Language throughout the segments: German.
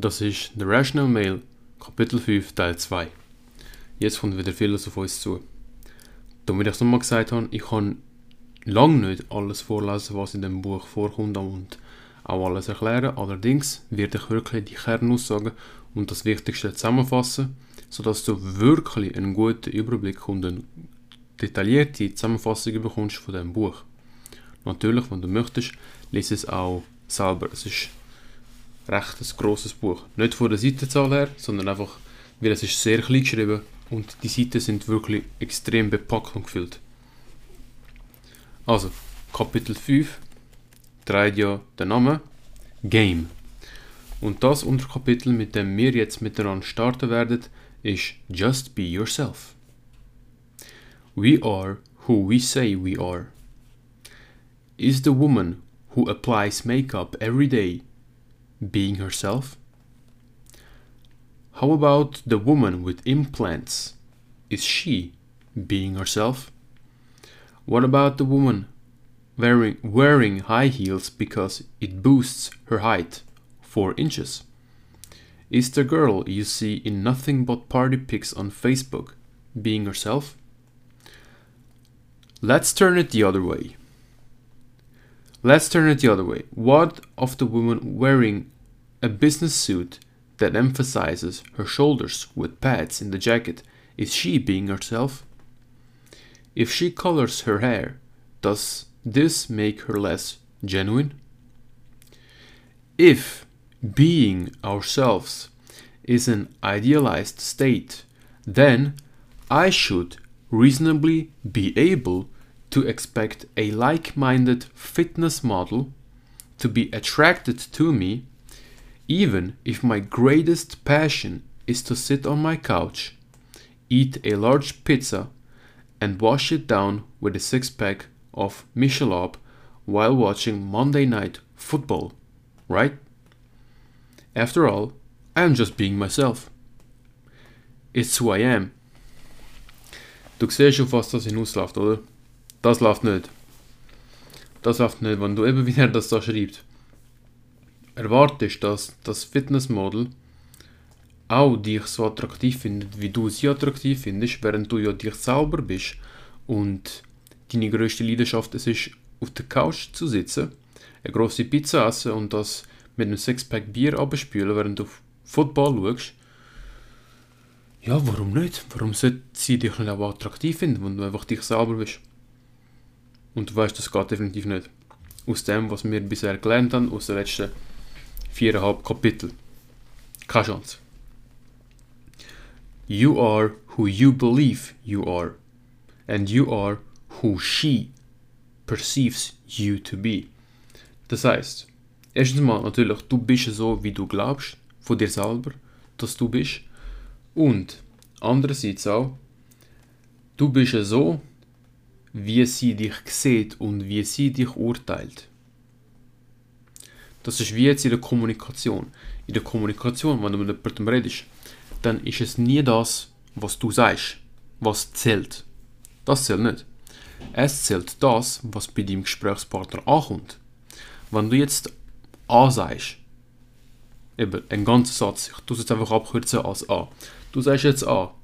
Das ist The Rational Mail, Kapitel 5, Teil 2. Jetzt kommt wieder vieles auf uns zu. Damit ich es nochmal gesagt habe, ich kann lange nicht alles vorlesen, was in dem Buch vorkommt und auch alles erklären. Allerdings werde ich wirklich die Kernaussagen und das Wichtigste zusammenfassen, sodass du wirklich einen guten Überblick und eine detaillierte Zusammenfassung bekommst von dem Buch. Natürlich, wenn du möchtest, lese es auch selber. Es ist recht ein grosses Buch. Nicht von der Seitenzahl her, sondern einfach, weil es ist sehr klein geschrieben und die Seiten sind wirklich extrem bepackt und gefüllt. Also, Kapitel 5 trägt ja den Namen Game. Und das Unterkapitel, mit dem wir jetzt miteinander starten werden, ist Just Be Yourself. We are who we say we are. Is the woman who applies makeup every day being herself? How about the woman with implants? Is she being herself? What about the woman wearing, wearing high heels because it boosts her height 4 inches? Is the girl you see in nothing but party pics on Facebook being herself? Let's turn it the other way. Let's turn it the other way. What of the woman wearing a business suit that emphasizes her shoulders with pads in the jacket? Is she being herself? If she colors her hair, does this make her less genuine? If being ourselves is an idealized state, then I should reasonably be able to expect a like minded fitness model to be attracted to me, even if my greatest passion is to sit on my couch, eat a large pizza, and wash it down with a six pack of Michelob while watching Monday Night Football, right? After all, I am just being myself. It's who I am. Du siehst, auf was das hinausläuft, oder? Das läuft nicht. Das läuft nicht, wenn du eben wie er das da schreibt. Erwartest, dass das Fitnessmodel auch dich so attraktiv findet, wie du sie attraktiv findest, während du ja dich selber bist und deine größte Leidenschaft es ist, auf der Couch zu sitzen, eine grosse Pizza essen und das mit einem Sixpack Bier abspülen, während du Football schaust. Ja, warum nicht? Warum sollte sie dich nicht auch attraktiv finden, wenn du einfach dich selber bist? Und du weißt, das geht definitiv nicht. Aus dem, was wir bisher gelernt haben, aus den letzten viereinhalb Kapiteln. Keine Chance. You are who you believe you are. And you are who she perceives you to be. Das heißt, erstens mal natürlich, du bist so, wie du glaubst, von dir selber, dass du bist. Und andererseits auch, du bist so, wie sie dich sieht und wie sie dich urteilt. Das ist wie jetzt in der Kommunikation. In der Kommunikation, wenn du mit jemandem redest, dann ist es nie das, was du sagst, was zählt. Das zählt nicht. Es zählt das, was bei deinem Gesprächspartner ankommt. Wenn du jetzt A sagst, eben ein ganzer Satz, ich tue es jetzt einfach abkürzen als A. Du sagst jetzt A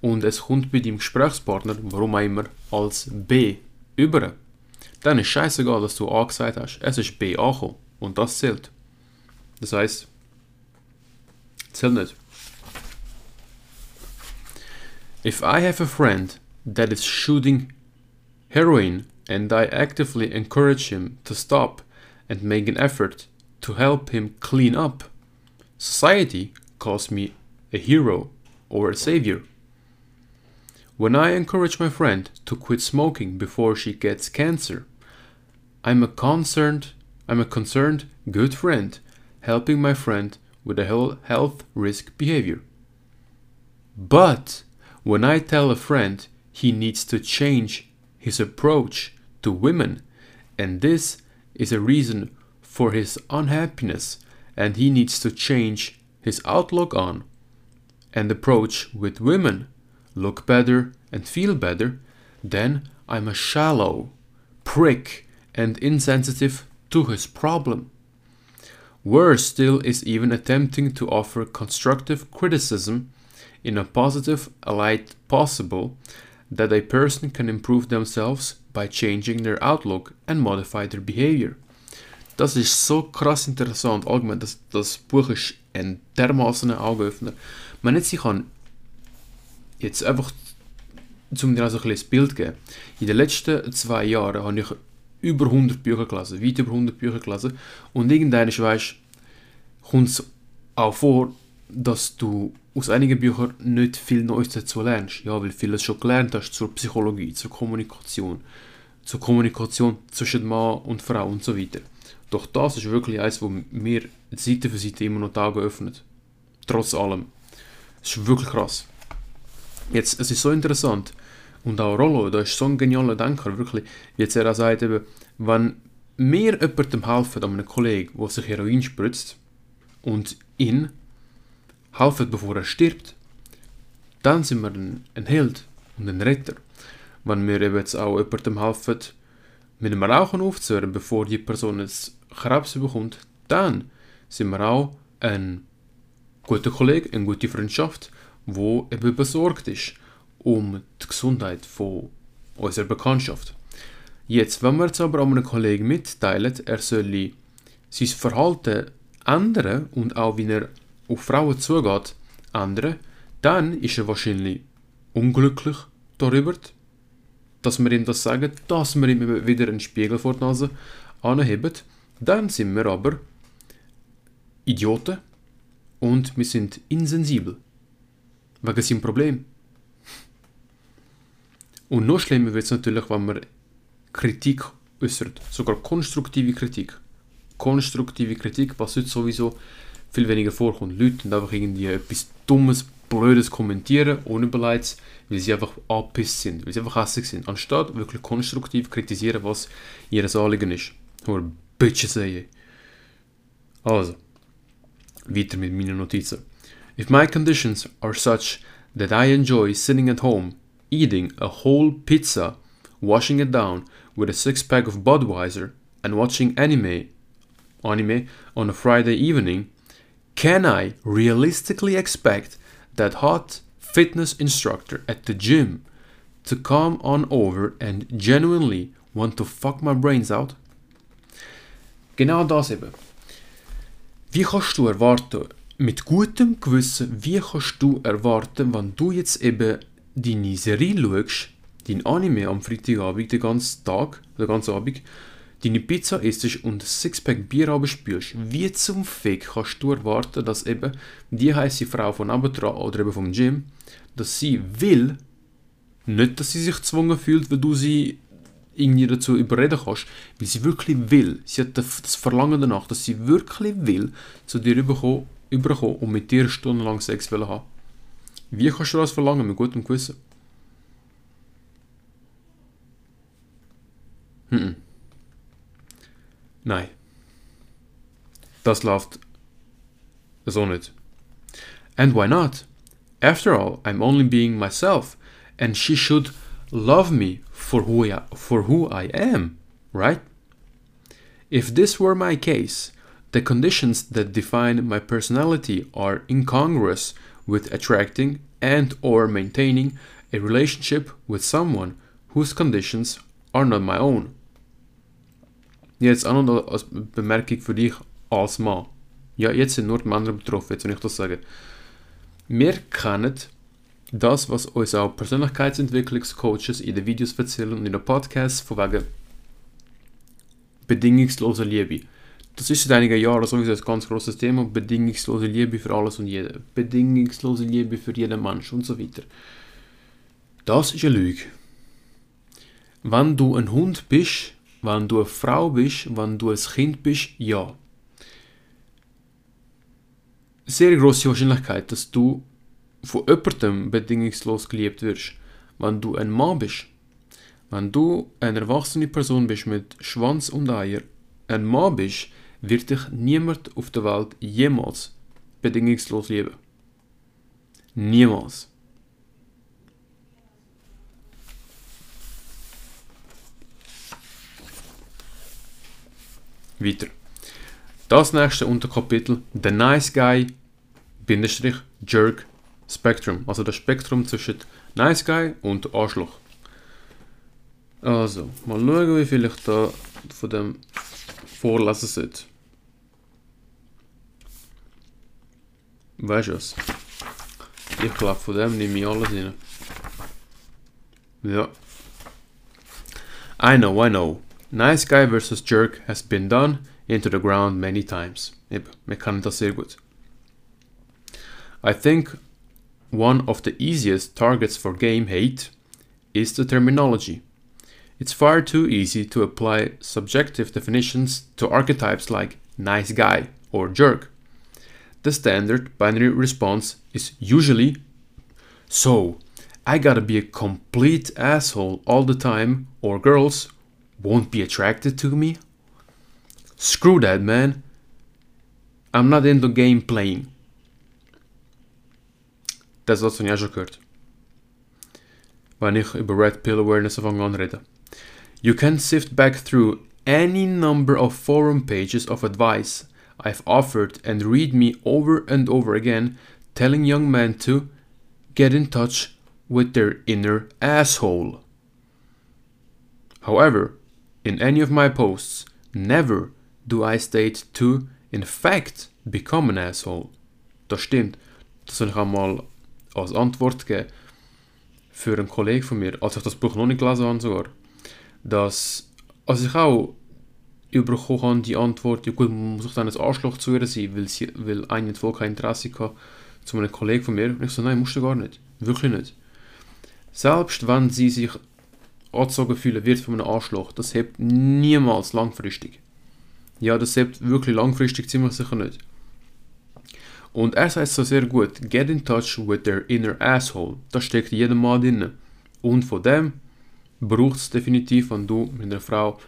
und es kommt bei deinem Gesprächspartner, warum auch immer, als B über, dann ist scheißegal, dass du A gesagt hast. Es ist B angekommen und das zählt. Das heißt, zählt nicht. If I have a friend that is shooting heroin and I actively encourage him to stop and make an effort to help him clean up, society calls me a hero or a savior. When I encourage my friend to quit smoking before she gets cancer, I'm a concerned I'm a concerned good friend helping my friend with a health risk behavior. But when I tell a friend he needs to change his approach to women, and this is a reason for his unhappiness, and he needs to change his outlook on and approach with women, look better and feel better, then I'm a shallow prick and insensitive to his problem. Worse still is even attempting to offer constructive criticism in a positive light possible that a person can improve themselves by changing their outlook and modify their behavior. Das ist so krass interessant. Allgemein, das, das Buch ist ein dermaßen Augenöffner. Man jetzt ich kann jetzt einfach zum dir also ein bisschen Bild geben. In den letzten zwei Jahren habe ich über 100 Bücher gelesen, weit über 100 Bücher gelesen. Und irgendwann, weißt kommt es auch vor, dass du aus einigen Büchern nicht viel Neues dazu lernst. Ja, weil vieles schon gelernt hast zur Psychologie, zur Kommunikation, zur Kommunikation zwischen Mann und Frau und so weiter. Doch das ist wirklich eines, wo mir Seite für Seite immer noch die Augen öffnet. Trotz allem. Es ist wirklich krass. Jetzt, es ist so interessant. Und auch Rollo, da ist so ein genialer Denker, wirklich. Jetzt er sagt, eben, wenn wir jemandem helfen, einem Kollegen, der sich Heroin spritzt, und ihn helfen, bevor er stirbt, dann sind wir ein, ein Held und ein Retter. Wenn wir eben jetzt auch jemandem helfen, mit dem Rauchen aufzuhören, bevor die Person jetzt Krebs bekommt, dann sind wir auch ein guter Kollege, eine gute Freundschaft, wo eben besorgt ist um die Gesundheit von unserer Bekanntschaft. Jetzt, wenn wir jetzt aber einem Kollegen mitteilen, er soll sein Verhalten ändern und auch wie er auf Frauen zugeht, ändern, dann ist er wahrscheinlich unglücklich darüber, dass wir ihm das sagen, dass wir ihm wieder einen Spiegel vor die Nase anheben. Dann sind wir aber Idioten und wir sind insensibel. Wegen seinem Problem. Und noch schlimmer wird es natürlich, wenn man Kritik äußert, sogar konstruktive Kritik. Konstruktive Kritik, was heute sowieso viel weniger vorkommt. Leute und einfach irgendwie etwas Dummes, Blödes kommentieren, ohne Beleids, weil sie einfach angepisst sind, weil sie einfach hässlich sind, anstatt wirklich konstruktiv kritisieren, was ihr Anliegen ist. Oder Bitches sagen. Also, weiter mit meinen Notizen. If my conditions are such that I enjoy sitting at home eating a whole pizza, washing it down with a six pack of Budweiser, and watching anime, anime on a Friday evening, can I realistically expect that hot fitness instructor at the gym to come on over and genuinely want to fuck my brains out? Genau das eben. Wie kannst du erwarten, mit gutem Gewissen, wie kannst du erwarten, wenn du jetzt eben deine Serie schaust, dein Anime am Freitagabend, den ganzen Tag, den ganzen Abend, deine Pizza isst und ein Sixpack Bier abspülst, wie zum Fick kannst du erwarten, dass eben die heiße Frau von nebenan oder eben vom Gym, dass sie will, nicht, dass sie sich gezwungen fühlt, weil du sie irgendwie dazu überreden kannst, weil sie wirklich will. Sie hat das Verlangen danach, dass sie wirklich will, zu dir überkommen, überkommen und mit dir stundenlang Sex will haben. Wie kannst du das verlangen mit gutem Gewissen? Hm. Nein. Das läuft so nicht. And why not? After all, I'm only being myself, and she should love me for who I, for who I am, right? If this were my case, the conditions that define my personality are incongruous with attracting and or maintaining a relationship with someone whose conditions are not my own. Jetzt noch als Bemerkung für dich als Mann. Ja, jetzt sind nur die Männer betroffen, jetzt wenn ich das sage. Wir kennen das, was uns auch Persönlichkeitsentwicklungscoaches in den Videos erzählen und in den Podcasts von wegen bedingungsloser Liebe. Das ist seit einigen Jahren sowieso ein ganz großes Thema. Bedingungslose Liebe für alles und jeden. Bedingungslose Liebe für jeden Mensch und so weiter. Das ist eine Lüge. Wenn du ein Hund bist, wenn du eine Frau bist, wenn du ein Kind bist, ja. Sehr große Wahrscheinlichkeit, dass du von jemandem bedingungslos geliebt wirst. Wenn du ein Mann bist, wenn du eine erwachsene Person bist mit Schwanz und Eier, ein Mann bist, wird dich niemand auf der Welt jemals bedingungslos lieben. Niemals. Weiter. Das nächste Unterkapitel, The Nice Guy, Bindestrich, Jerk, Spectrum. Also das Spektrum zwischen Nice Guy und Arschloch. Also, mal schauen, wie viel ich da von dem vorlesen sollte. Weißt du was? Ich glaube, von dem nehme ich alles rein. Ja. I know, I know. Nice Guy vs. Jerk has been done into the ground many times. Eben, wir kennen das sehr gut. I think one of the easiest targets for game hate is the terminology. It's far too easy to apply subjective definitions to archetypes like nice guy or jerk. The standard binary response is usually so, I gotta be a complete asshole all the time, or girls won't be attracted to me? Screw that, man. I'm not into game playing. Hast du ja schon gehört. Wenn ich über Red Pill Awareness anfange an reden. You can sift back through any number of forum pages of advice I've offered and read me over and over again telling young men to get in touch with their inner asshole. However, in any of my posts, never do I state to, in fact, become an asshole. Das stimmt. Das soll ich einmal als Antwort geben für einen Kollegen von mir, als ich das Buch noch nicht gelesen habe sogar dass als ich auch überbekommen habe, die Antwort, ja gut, muss ich dann ein Arschloch zu ihr sein, weil, sie, weil eine voll kein Interesse hatte zu einem Kollegen von mir. Und ich so, nein, musst du gar nicht. Wirklich nicht. Selbst wenn sie sich angezogen fühlen wird von einem Arschloch, das hebt niemals langfristig. Ja, das hebt wirklich langfristig ziemlich sicher nicht. Und er sagt so sehr gut, get in touch with their inner asshole. Das steckt jedem Mal drin. Und von dem braucht es definitiv, wenn du mit einer Frau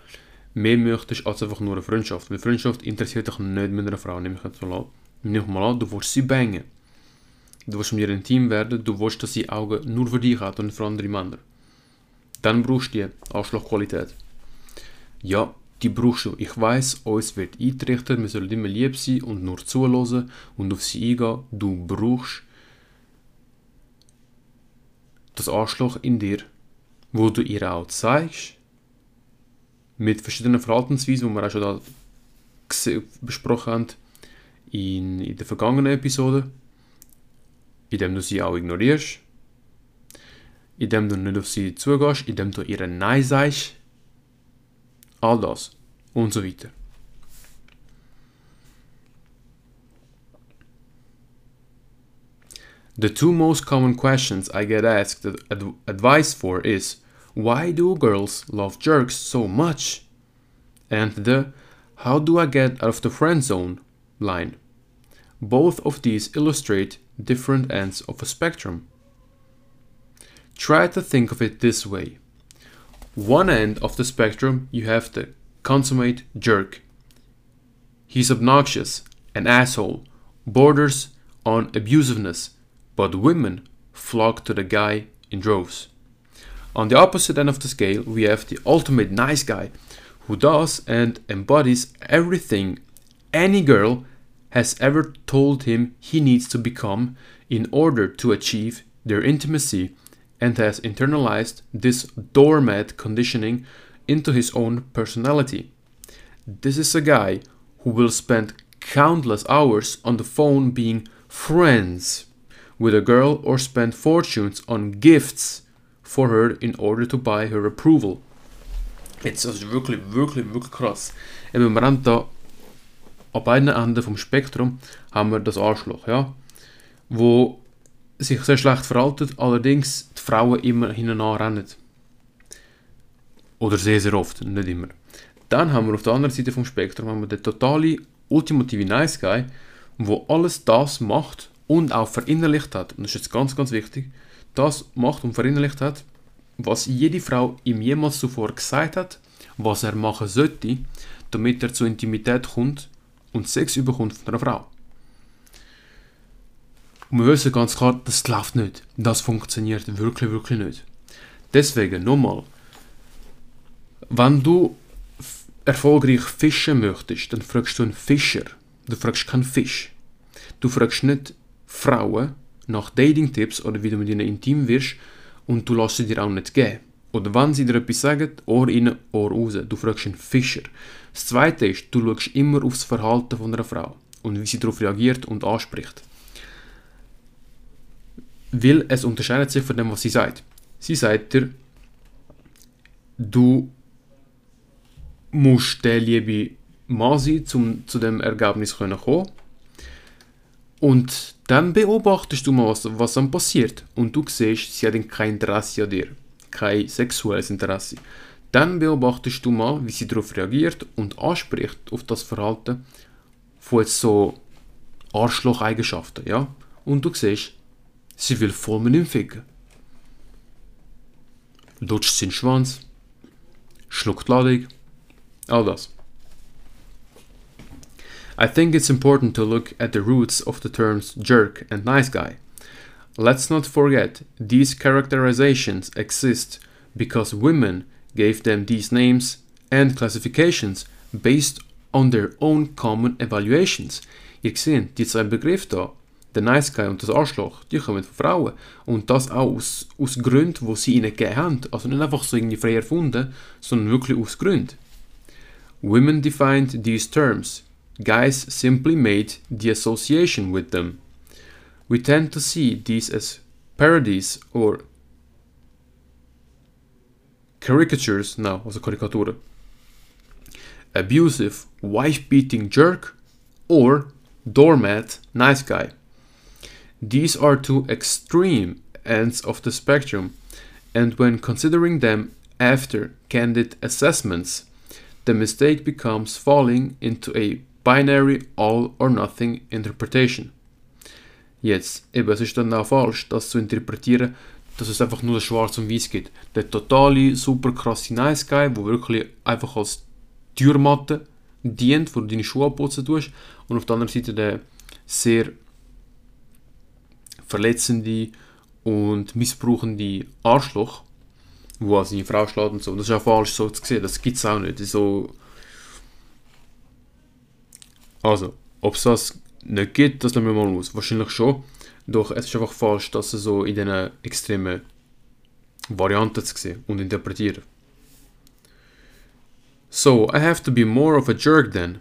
mehr möchtest als einfach nur eine Freundschaft. Weil Freundschaft interessiert dich nicht mit einer Frau, nehme ich jetzt mal an. Nimm mal an, du willst sie bangen. Du willst mit ihr intim werden, du willst, dass sie Augen nur für dich hat und nicht für andere Männer. Dann brauchst du die Arschlochqualität. Ja, die brauchst du. Ich weiß, uns wird eintrichtert, wir sollen immer lieb sein und nur zuhören und auf sie eingehen. Du brauchst das Arschloch in dir wo du ihr auch zeigst, mit verschiedenen Verhaltensweisen, die wir auch schon da besprochen haben in, in der vergangenen Episode, indem du sie auch ignorierst, indem du nicht auf sie zugehst, indem du ihr Nein sagst, all das und so weiter. The two most common questions I get asked ad- advice for is why do girls love jerks so much? And the how do I get out of the friend zone line. Both of these illustrate different ends of a spectrum. Try to think of it this way. One end of the spectrum you have the consummate jerk. He's obnoxious, an asshole, borders on abusiveness, but women flock to the guy in droves. On the opposite end of the scale, we have the ultimate nice guy who does and embodies everything any girl has ever told him he needs to become in order to achieve their intimacy and has internalized this doormat conditioning into his own personality. This is a guy who will spend countless hours on the phone being friends with a girl or spend fortunes on gifts for her in order to buy her approval. Jetzt, ist wirklich, wirklich, wirklich krass. Eben, wir haben da an beiden Enden vom Spektrum haben wir das Arschloch, ja, wo sich sehr schlecht verhaltet, allerdings die Frauen immer hinten rennen. Oder sehr, sehr oft, nicht immer. Dann haben wir auf der anderen Seite vom Spektrum haben wir den totale, ultimative Nice Guy, wo alles das macht, und auch verinnerlicht hat, und das ist jetzt ganz, ganz wichtig, das macht und verinnerlicht hat, was jede Frau ihm jemals zuvor gesagt hat, was er machen sollte, damit er zur Intimität kommt und Sex überkommt von einer Frau. Und wir wissen ganz klar, das läuft nicht. Das funktioniert wirklich, wirklich nicht. Deswegen, nochmal, wenn du erfolgreich fischen möchtest, dann fragst du einen Fischer. Du fragst keinen Fisch. Du fragst nicht Frauen nach Dating-Tipps oder wie du mit ihnen intim wirst und du lässt sie dir auch nicht geben. Oder wenn sie dir etwas sagen, Ohr rein, Ohr raus. Du fragst einen Fischer. Das zweite ist, du schaust immer aufs Verhalten von einer Frau und wie sie darauf reagiert und anspricht. Weil es unterscheidet sich von dem, was sie sagt. Sie sagt dir, du musst der liebe Mann sein, um zu dem Ergebnis zu kommen. Und dann beobachtest du mal, was, was dann passiert. Und du siehst, sie hat kein Interesse an dir. Kein sexuelles Interesse. Dann beobachtest du mal, wie sie darauf reagiert und anspricht auf das Verhalten von so Arschloch-Eigenschaften. Ja? Und du siehst, sie will voll mit ihm ficken. Lutscht seinen Schwanz, schluckt Ladung, all das. I think it's important to look at the roots of the terms jerk and nice guy. Let's not forget, these characterizations exist because women gave them these names and classifications based on their own common evaluations. Ihr seht, die zwei Begriffe da, der Nice Guy und das Arschloch, die kommen von Frauen. Und das auch aus, aus Gründen, die sie ihnen gegeben haben. Also nicht einfach so irgendwie frei erfunden, sondern wirklich aus Gründen. Women defined these terms. Guys simply made the association with them. We tend to see these as parodies or caricatures, now, also Karikaturen. Abusive, wife beating jerk or doormat, nice guy. These are two extreme ends of the spectrum, and when considering them after candid assessments, the mistake becomes falling into a binary all or nothing interpretation. Jetzt, eben, es ist dann auch falsch, das zu interpretieren, dass es einfach nur Schwarz und Weiß gibt. Der totale, super krasse Nice Guy, der wirklich einfach als Türmatte dient, wo du deine Schuhe putzen tust, und auf der anderen Seite der sehr verletzende und missbrauchende Arschloch, wo seine Frau schlägt und so. Das ist auch falsch so zu sehen, das gibt es auch nicht. So also, ob es das nicht gibt, das lassen wir mal aus. Wahrscheinlich schon. Doch es ist einfach falsch, dass es so in diesen extremen Varianten zu sehen und interpretieren. So, I have to be more of a jerk then.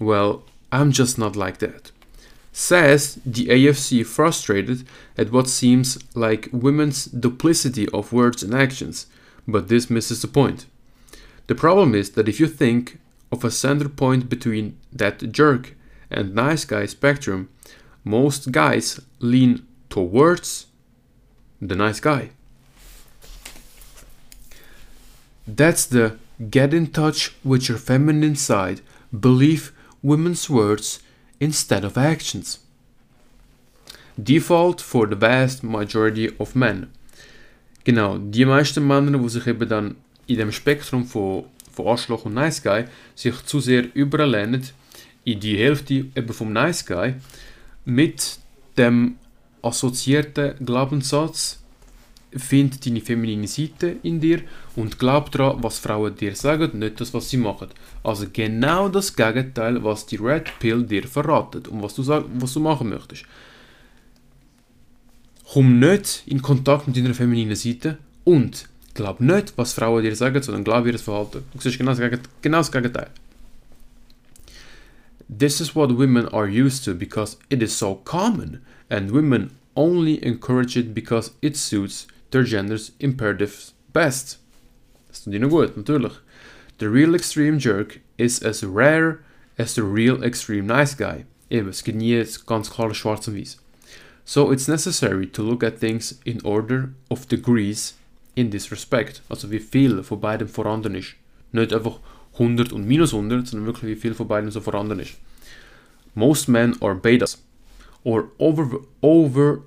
Well, I'm just not like that. Says the AFC frustrated at what seems like women's duplicity of words and actions, but this misses the point. The problem is that if you think of a center point between that jerk and nice guy spectrum, most guys lean towards the nice guy. That's the get in touch with your feminine side, believe women's words instead of actions. Default for the vast majority of men. Genau, die meisten Männer, die sich eben dann in dem Spektrum von von Arschloch und Nice Guy sich zu sehr überlehnen in die Hälfte eben vom Nice Guy mit dem assoziierten Glaubenssatz find deine feminine Seite in dir und glaub daran, was Frauen dir sagen, nicht das, was sie machen. Also genau das Gegenteil, was die Red Pill dir verratet und was du, sag, was du machen möchtest. Komm nicht in Kontakt mit deiner femininen Seite und glaub nicht, was Frauen dir sagen, sondern glaub ihr Verhalten. Du siehst genau das, Gegenteil, das. This is what women are used to because it is so common, and women only encourage it because it suits their gender's imperatives best. Das tut ihnen gut, natürlich. The real extreme jerk is as rare as the real extreme nice guy. Gibt nie ganz klar schwarz weiß. So it's necessary to look at things in order of degrees in this respect. Also wie viel von beidem vorhanden ist. Nicht einfach 100 und minus 100, sondern wirklich wie viel von beidem so vorhanden ist. Most men are betas or over, over,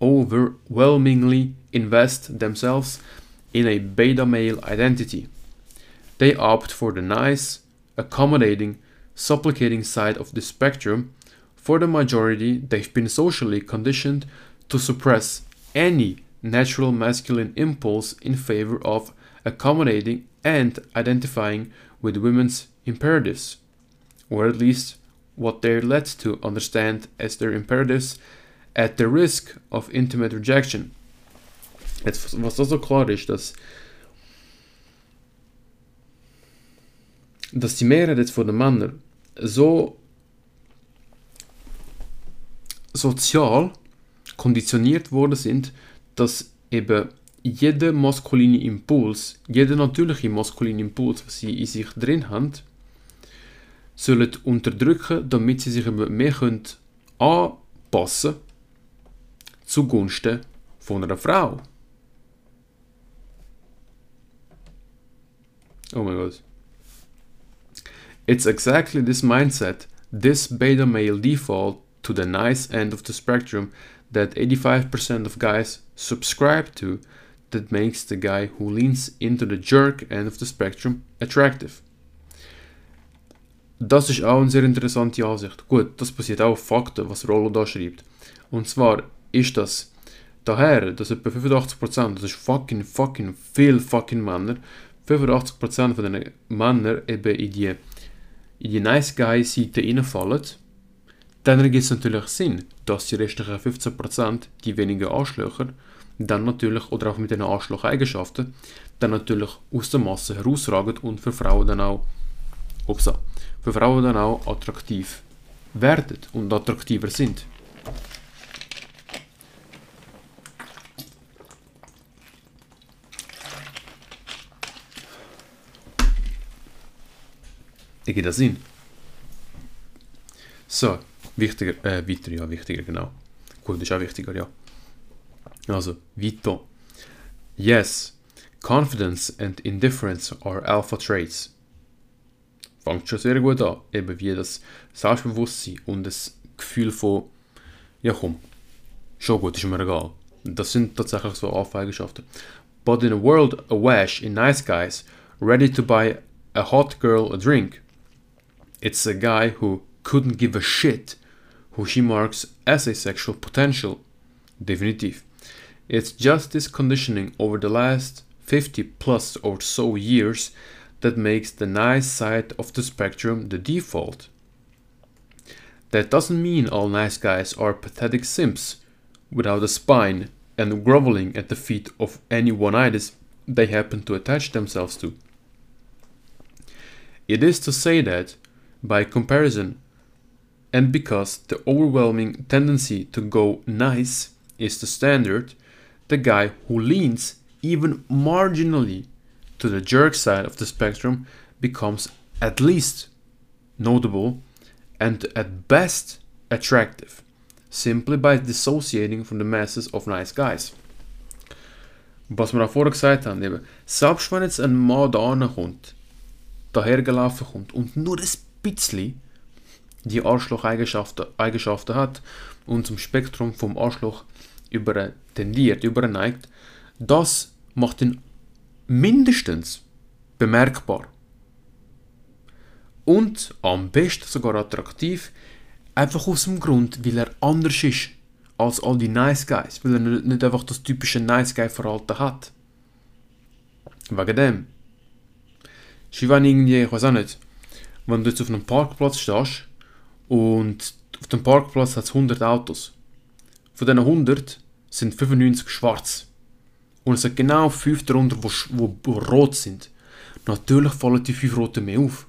overwhelmingly invest themselves in a beta male identity. They opt for the nice, accommodating, supplicating side of the spectrum. For the majority, they've been socially conditioned to suppress any natural masculine impulse in favor of accommodating and identifying with women's imperatives, or at least what they're led to understand as their imperatives at the risk of intimate rejection. Jetzt, was da so klar ist, dass, dass die Mehrheit von den Männern so sozial konditioniert worden sind, dass eben jeder maskuline Impuls, jeder natürliche maskuline Impuls, was sie in sich drin haben, sollen unterdrücken, damit sie sich mehr können anpassen zugunsten von einer Frau. Oh mein Gott. It's exactly this mindset, this beta male default to the nice end of the spectrum that 85% of guys subscribe to that makes the guy who leans into the jerk end of the spectrum attractive. Das ist auch eine sehr interessante Ansicht. Gut, das basiert auch auf Fakten, was Rollo da schreibt. Und zwar ist das daher, dass etwa 85%, das ist fucking, fucking viel fucking Männer, 85% von den Männern eben in die, in die Nice Guy Seite reinfallen, dann ergibt es natürlich Sinn, dass die restlichen 15%, die wenigen Arschlöcher, dann natürlich, oder auch mit den Arschloch-Eigenschaften, dann natürlich aus der Masse herausragen und für Frauen dann auch, upsa, für Frauen dann auch attraktiv werden und attraktiver sind. Ergibt das Sinn? So, wichtiger, äh, weiter, ja, wichtiger, genau. Gut, ist auch wichtiger, ja. Also, weiter. Yes, confidence and indifference are alpha traits. Fängt schon sehr gut an, eben wie das Selbstbewusstsein und das Gefühl von, ja komm, schon gut, ist mir egal. Das sind tatsächlich so Alpha-Eigenschaften. But in a world awash in nice guys, ready to buy a hot girl a drink, it's a guy who couldn't give a shit who she marks as a sexual potential. Definitiv. It's just this conditioning over the last 50 plus or so years that makes the nice side of the spectrum the default. That doesn't mean all nice guys are pathetic simps without a spine and groveling at the feet of any one-itis they happen to attach themselves to. It is to say that, by comparison, and because the overwhelming tendency to go nice is the standard, the guy who leans even marginally to the jerk side of the spectrum becomes at least notable and at best attractive, simply by dissociating from the masses of nice guys. Was wir vorher gesagt haben, eben, selbst wenn jetzt ein Mann da kommt, dahergelaufen kommt und nur ein bisschen die Arschloch-Eigenschaften Eigenschaften hat und zum Spektrum vom Arschloch über tendiert, überneigt, das macht ihn mindestens bemerkbar. Und am besten sogar attraktiv, einfach aus dem Grund, weil er anders ist als all die Nice Guys, weil er nicht einfach das typische Nice Guy Verhalten hat. Wegen dem. Wenn irgendwie, ich weiß auch nicht, wenn du jetzt auf einem Parkplatz stehst und auf dem Parkplatz hat es 100 Autos. Von diesen 100 sind 95 schwarz. Und es sind genau 5 darunter, die rot sind. Natürlich fallen die 5 roten mehr auf.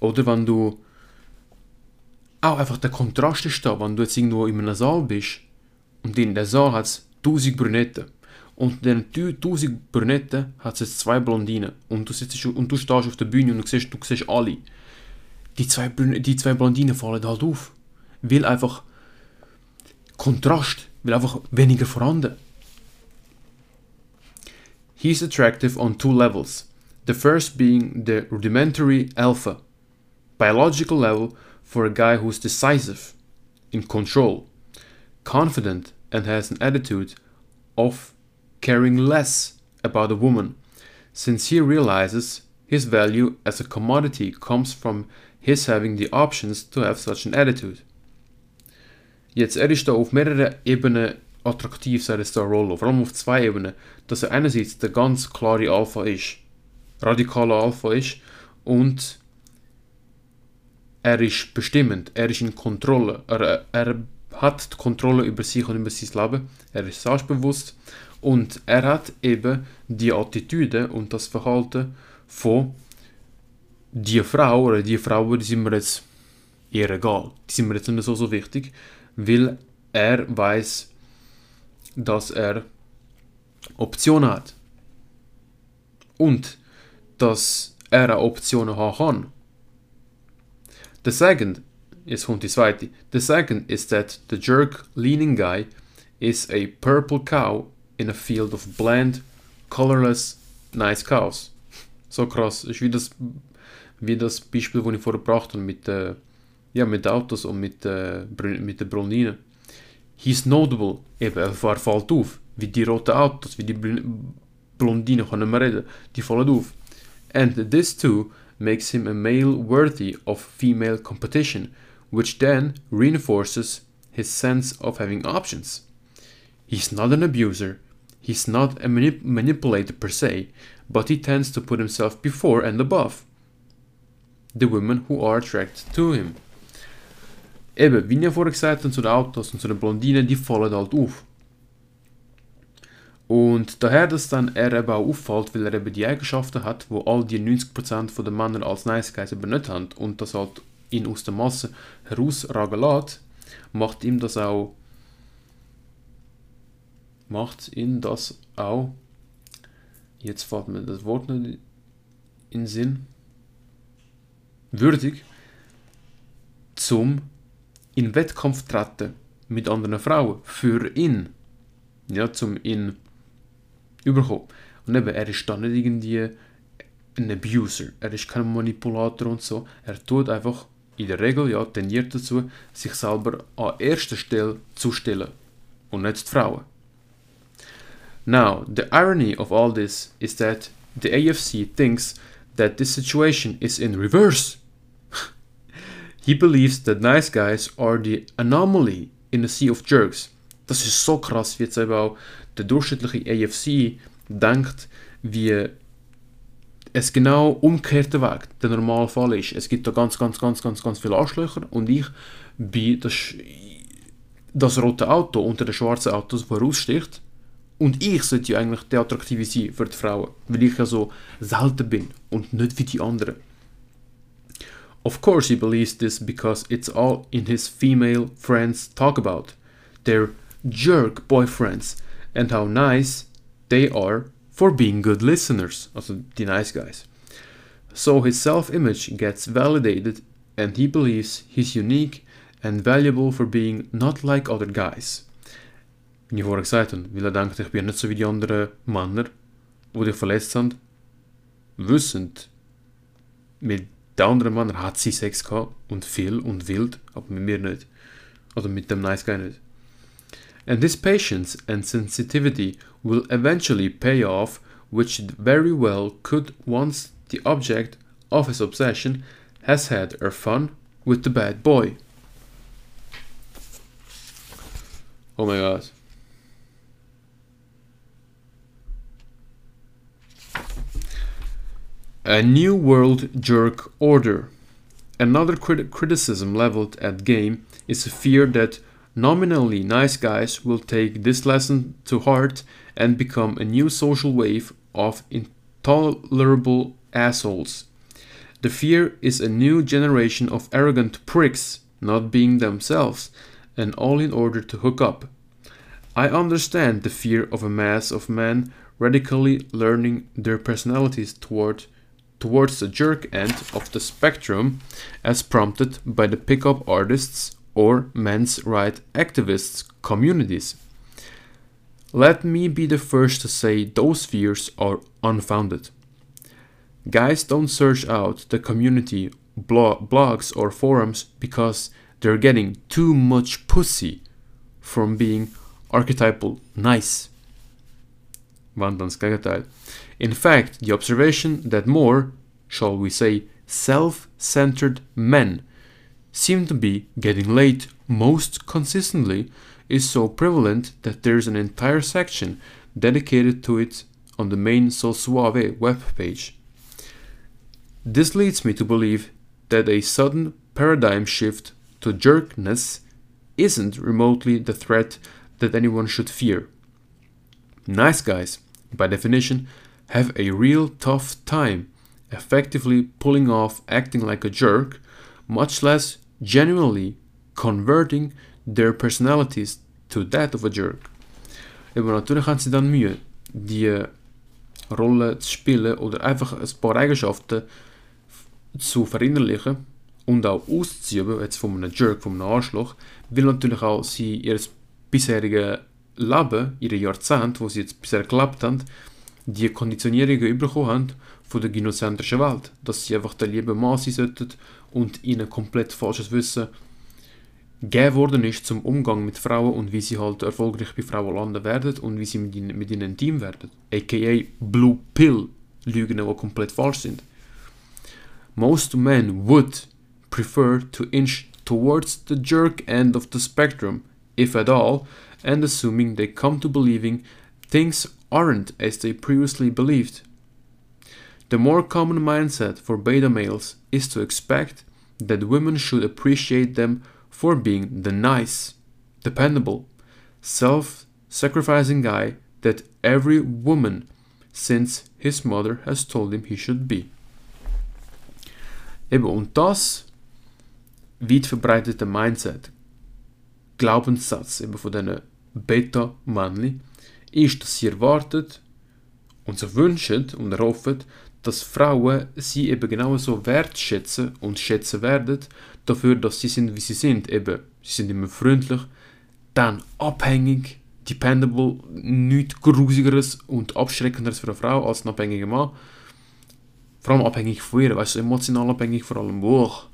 Oder wenn du auch einfach der Kontrast ist da, wenn du jetzt irgendwo in einem Saal bist und in der Saal hat es 1000 Brünetten und in diesen 1000 Brünetten hat es jetzt zwei Blondinen und du, sitzt, und du stehst auf der Bühne und du siehst, du siehst alle. Die zwei, die zwei Blondinen fallen halt auf, weil einfach Kontrast, weil einfach weniger vorhanden. He's attractive on two levels. The first being the rudimentary alpha, biological level for a guy who's decisive, in control, confident, and has an attitude of caring less about a woman, since he realizes his value as a commodity comes from his having the options to have such an attitude. Jetzt, er ist da auf mehreren Ebenen attraktiv, sagt Star Rollo, vor allem auf zwei Ebenen, dass er einerseits der ganz klare Alpha ist, radikaler Alpha ist und er ist bestimmend, er ist in Kontrolle, er, er hat die Kontrolle über sich und über sein Leben, er ist selbstbewusst. Und er hat eben die Attitüde und das Verhalten von die Frau oder die Frauen, die sind mir jetzt eher egal, die sind mir jetzt nicht so, so wichtig, weil er weiß, dass er Optionen hat und dass er Optionen haben kann. The second, jetzt kommt die zweite. Second is that the jerk leaning guy is a purple cow in a field of bland, colorless, nice cows. So krass. Ist wie das, wie das Beispiel, das ich vorher gebracht habe mit, äh, ja, mit Autos und mit, äh, mit den Blondinen. He's notable. Eben, er fällt auf. Wie die roten Autos, wie die Blondinen, kann nicht mehr reden. Die fallen auf. And this too makes him a male worthy of female competition, which then reinforces his sense of having options. He's not an abuser, he's not a manip manipulator per se, but he tends to put himself before and above the women who are attracted to him. Eben, wie ich vorher gesagt habe, zu den Autos und zu den Blondinen, die fallen halt auf. Und daher, dass dann er eben auch auffällt, weil er eben die Eigenschaften hat, wo all die 90% der Männer als Nice Guys eben nicht haben und das halt ihn aus der Masse herausragen lässt, macht ihm das auch macht ihn das auch jetzt fällt mir das Wort nicht in Sinn würdig zum in Wettkampf treten mit anderen Frauen für ihn ja zum ihn überkommen. Und eben, er ist dann nicht irgendwie ein Abuser, er ist kein Manipulator und so. Er tut einfach in der Regel, ja, tendiert dazu, sich selber an erster Stelle zu stellen und nicht die Frauen. Now, the irony of all this is that the AFC thinks that this situation is in reverse. He believes that nice guys are the anomaly in a sea of jerks. Das ist so krass, wie jetzt eben auch der durchschnittliche AFC denkt, wie es genau umgekehrte Weg der Normalfall ist. Es gibt da ganz, ganz, ganz, ganz, ganz viele Arschlöcher und ich bin das, das rote Auto unter den schwarzen Autos, das raussticht. Und ich sollte ja eigentlich der Attraktive sein für die Frauen, weil ich ja so selten bin und nicht wie die anderen. Of course he believes this because it's all in his female friends talk about. Their jerk boyfriends and how nice they are for being good listeners, also the nice guys. So his self-image gets validated and he believes he's unique and valuable for being not like other guys. Gesagt habe, weil er denkt, ich bin nicht so wie die anderen Männer, die dich verletzt wissend, mit den anderen Männern hat sie Sex gehabt und viel und wild, aber mit mir nicht. Oder mit dem Nice Guy nicht. And this patience and sensitivity will eventually pay off, which very well could once the object of his obsession has had her fun with the bad boy. Oh my god. A New World Jerk Order. Another crit- criticism leveled at game is a fear that nominally nice guys will take this lesson to heart and become a new social wave of intolerable assholes. The fear is a new generation of arrogant pricks not being themselves, and all in order to hook up. I understand the fear of a mass of men radically learning their personalities toward towards the jerk end of the spectrum as prompted by the pickup artists or men's right activists communities. Let me be the first to say those fears are unfounded. Guys don't search out the community blo- blogs or forums because they're getting too much pussy from being archetypal nice. Gegenteil. In fact, the observation that more, shall we say, self centered men seem to be getting laid most consistently is so prevalent that there's an entire section dedicated to it on the main So Suave webpage. This leads me to believe that a sudden paradigm shift to jerkness isn't remotely the threat that anyone should fear. Nice guys, by definition, have a real tough time effectively pulling off acting like a jerk, much less genuinely converting their personalities to that of a jerk. Aber natürlich haben sie dann Mühe, die Rolle zu spielen oder einfach ein paar Eigenschaften zu verinnerlichen und auch auszuüben, jetzt von einem Jerk, von einem Arschloch, weil natürlich auch sie ihr bisheriges Leben, ihre Jahrzehnte, wo sie jetzt bisher geklappt haben, die Konditionierungen bekommen haben von der gynozentrischen Welt, dass sie einfach der liebe Mann sein sollten und ihnen komplett falsches Wissen gegeben worden ist zum Umgang mit Frauen und wie sie halt erfolgreich bei Frauen landen werden und wie sie mit ihnen, mit ihnen intim werden. A.k.a. Blue Pill Lügen, die komplett falsch sind. Most men would prefer to inch towards the jerk end of the spectrum, if at all, and assuming they come to believing things aren't as they previously believed. The more common mindset for beta males is to expect that women should appreciate them for being the nice, dependable, self sacrificing guy that every woman since his mother has told him he should be. Eben, und das weit verbreitete Mindset, Glaubenssatz eben von diesen Beta-Männchen, ist, dass sie erwartet und sich wünschen und erhoffen, dass Frauen sie eben genauso wertschätzen und schätzen werden, dafür, dass sie sind, wie sie sind. Eben, sie sind immer freundlich, dann abhängig, dependable, nichts Grusigeres und Abschreckenderes für eine Frau als ein abhängiger Mann. Vor allem abhängig von ihr, weißt du, emotional abhängig vor allem. Boah.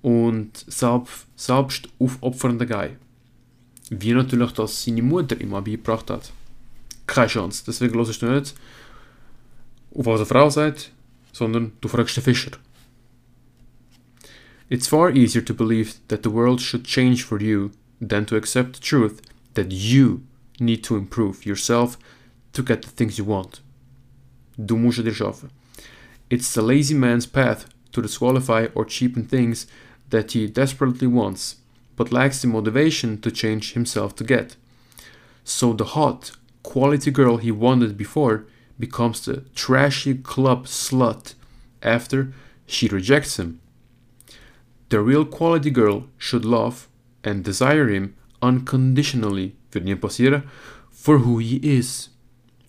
Und selbst, selbst aufopfernder Guy. Wie natürlich das seine Mutter immer beigebracht hat. Keine Chance. Deswegen nicht auf was eine Frau sagt, sondern du fragst den Fischer. It's far easier to believe that the world should change for you than to accept the truth that you need to improve yourself to get the things you want. Du musst dir schaffen. It's the lazy man's path to disqualify or cheapen things that he desperately wants, but lacks the motivation to change himself to get. So the hot, quality girl he wanted before becomes the trashy club slut after she rejects him. The real quality girl should love and desire him unconditionally, wird nie passieren, for who he is,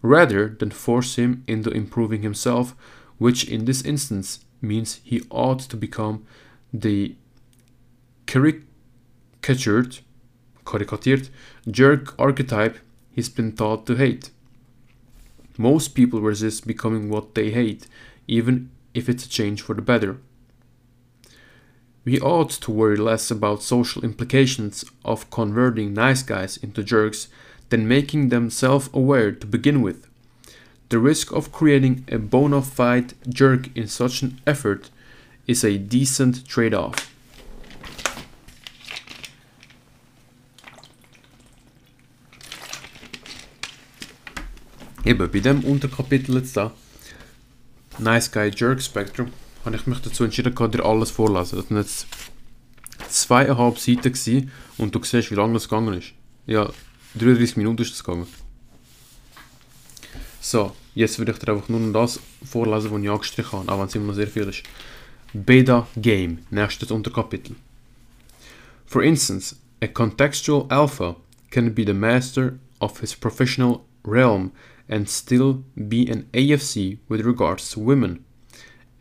rather than force him into improving himself, which in this instance means he ought to become the caricatured, caricatured jerk archetype he's been taught to hate. Most people resist becoming what they hate, even if it's a change for the better. We ought to worry less about social implications of converting nice guys into jerks than making them self aware to begin with. The risk of creating a bona fide jerk in such an effort is a decent trade off. Eben, bei dem Unterkapitel jetzt da, Nice Guy Jerk Spectrum, habe ich mich dazu entschieden, dir alles vorlesen. Das waren jetzt zweieinhalb Seiten gewesen, und du siehst, wie lange das gegangen ist. Ja, 33 Minuten ist das gegangen. So, jetzt würde ich dir einfach nur noch das vorlesen, was ich angestrichen habe, auch wenn es immer noch sehr viel ist. Beta Game, nächstes Unterkapitel. For instance, a contextual alpha can be the master of his professional realm and still be an AFC with regards to women.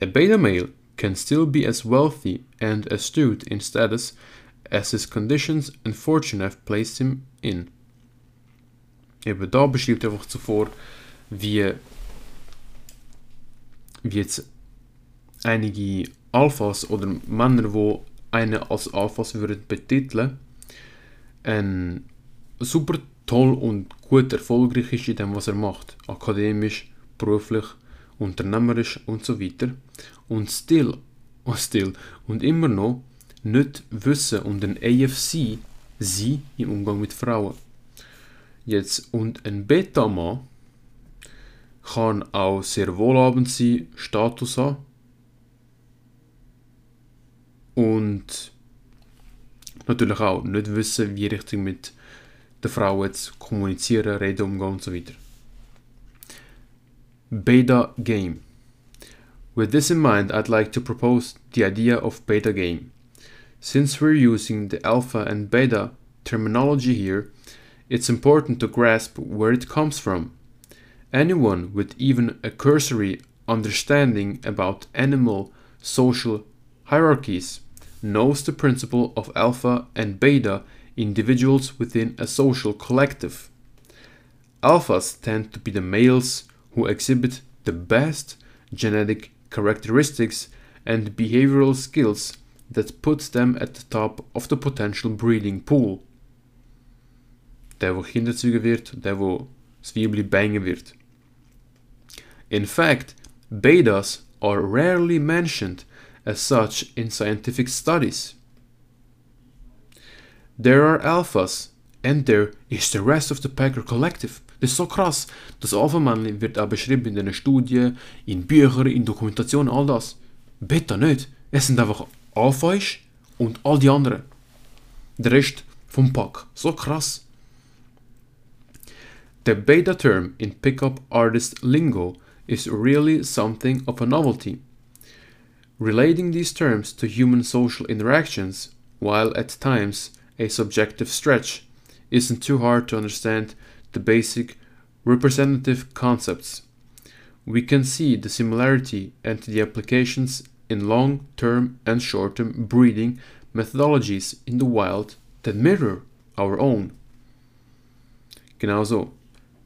A beta male can still be as wealthy and astute in status as his conditions and fortune have placed him in. Eben da beschreibt einfach zuvor, wie, wie jetzt einige Alphas oder Männer, wo eine als Alphas würden betiteln, ein super toll und gut erfolgreich ist in dem, was er macht. Akademisch, beruflich, unternehmerisch und so weiter. Und still, und still, und immer noch nicht wissen und ein AFC sein im Umgang mit Frauen. Jetzt, und ein Beta-Mann kann auch sehr wohlhabend sein, Status haben, und natürlich auch nicht wissen, wie richtig mit der Frau jetzt kommunizieren, reden, umgehen und so weiter. Beta Game. With this in mind, I'd like to propose the idea of beta game. Since we're using the alpha and beta terminology here, it's important to grasp where it comes from. Anyone with even a cursory understanding about animal social hierarchies knows the principle of alpha and beta individuals within a social collective. Alphas tend to be the males who exhibit the best genetic characteristics and behavioral skills that puts them at the top of the potential breeding pool. Der, wo Kinder zeugen wird, der, wo das bangen wird. In fact, betas are rarely mentioned as such in scientific studies. There are alphas, and there is the rest of the Packer Collective. Das ist so krass. Das Alpha-Männchen wird auch beschrieben in den Studien, in Büchern, in Dokumentationen, all das. Beta nicht. Es sind einfach Alpha und all die anderen. Der Rest vom Pack. So krass. The beta term in pickup artist lingo is really something of a novelty. Relating these terms to human social interactions, while at times a subjective stretch, isn't too hard to understand the basic representative concepts. We can see the similarity and the applications in long term and short term breeding methodologies in the wild that mirror our own. Genauso,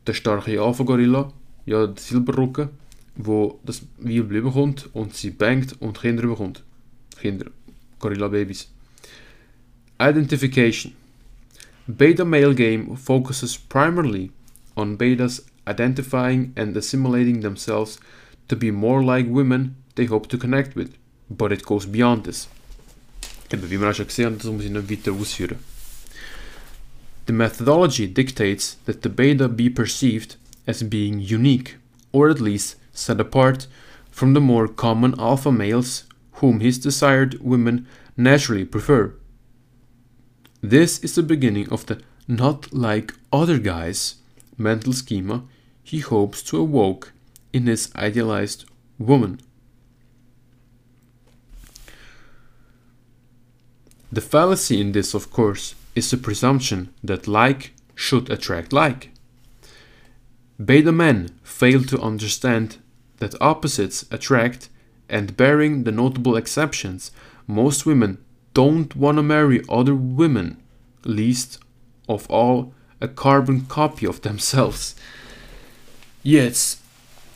der starke Alpha-Gorilla, ja, der Silberrücken, wo das Weibli bekommt und sie bangt und Kinder bekommt. Kinder, Gorilla-Babys. Identification. Beta male game focuses primarily on betas identifying and assimilating themselves to be more like women they hope to connect with, but it goes beyond this. The methodology dictates that the beta be perceived as being unique, or at least set apart from the more common alpha males whom his desired women naturally prefer. This is the beginning of the not like other guys mental schema he hopes to evoke in his idealized woman. The fallacy in this, of course, is the presumption that like should attract like. Beta men fail to understand that opposites attract, and bearing the notable exceptions, most women don't want to marry other women, least of all a carbon copy of themselves. Jetzt,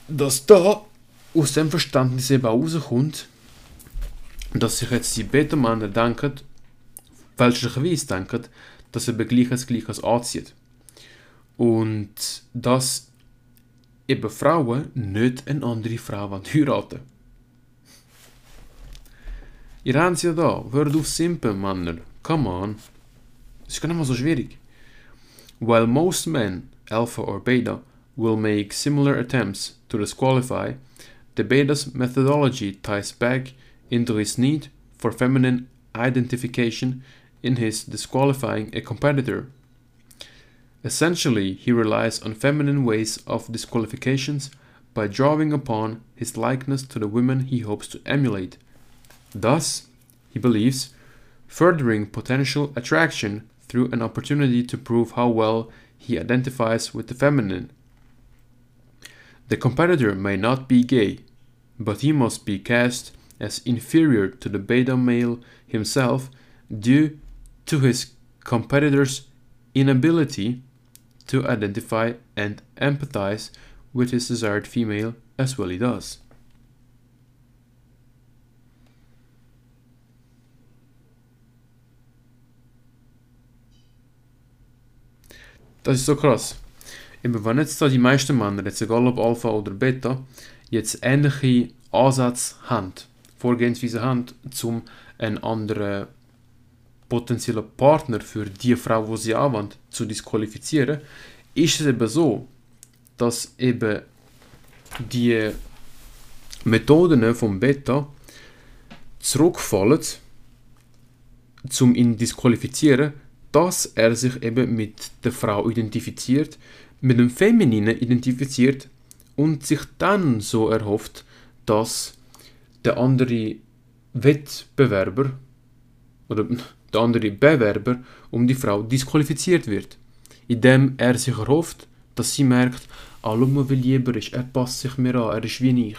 dass da aus dem Verständnis eben rauskommt, dass sich jetzt die Beta-Männer denken, fälschlicherweise denken, dass eben Gleiches Gleiches anzieht. Und dass eben Frauen nicht eine andere Frau wollen heiraten Ihr ja da, hört auf simpen, Männer. Come on. Das ist gar so schwierig. While most men, alpha or beta, will make similar attempts to disqualify, the beta's methodology ties back into his need for feminine identification in his disqualifying a competitor. Essentially, he relies on feminine ways of disqualifications by drawing upon his likeness to the women he hopes to emulate, thus, he believes, furthering potential attraction through an opportunity to prove how well he identifies with the feminine. The competitor may not be gay, but he must be cast as inferior to the beta male himself due to his competitor's inability to identify and empathize with his desired female as well he does. Das ist so krass. Eben, wenn jetzt da die meisten Männer, jetzt egal ob Alpha oder Beta, jetzt ähnliche Ansätze haben, Vorgehensweise haben, um einen anderen potenziellen Partner für die Frau, die sie anwendet, zu disqualifizieren, ist es eben so, dass eben die Methoden vom Beta zurückfallen zum ihn disqualifizieren, dass er sich eben mit der Frau identifiziert, mit dem Femininen identifiziert und sich dann so erhofft, dass der andere Wettbewerber oder der andere Bewerber um die Frau disqualifiziert wird, indem er sich erhofft, dass sie merkt, ah, mal, wie lieber ist, er passt sich mir an, er ist wie ich.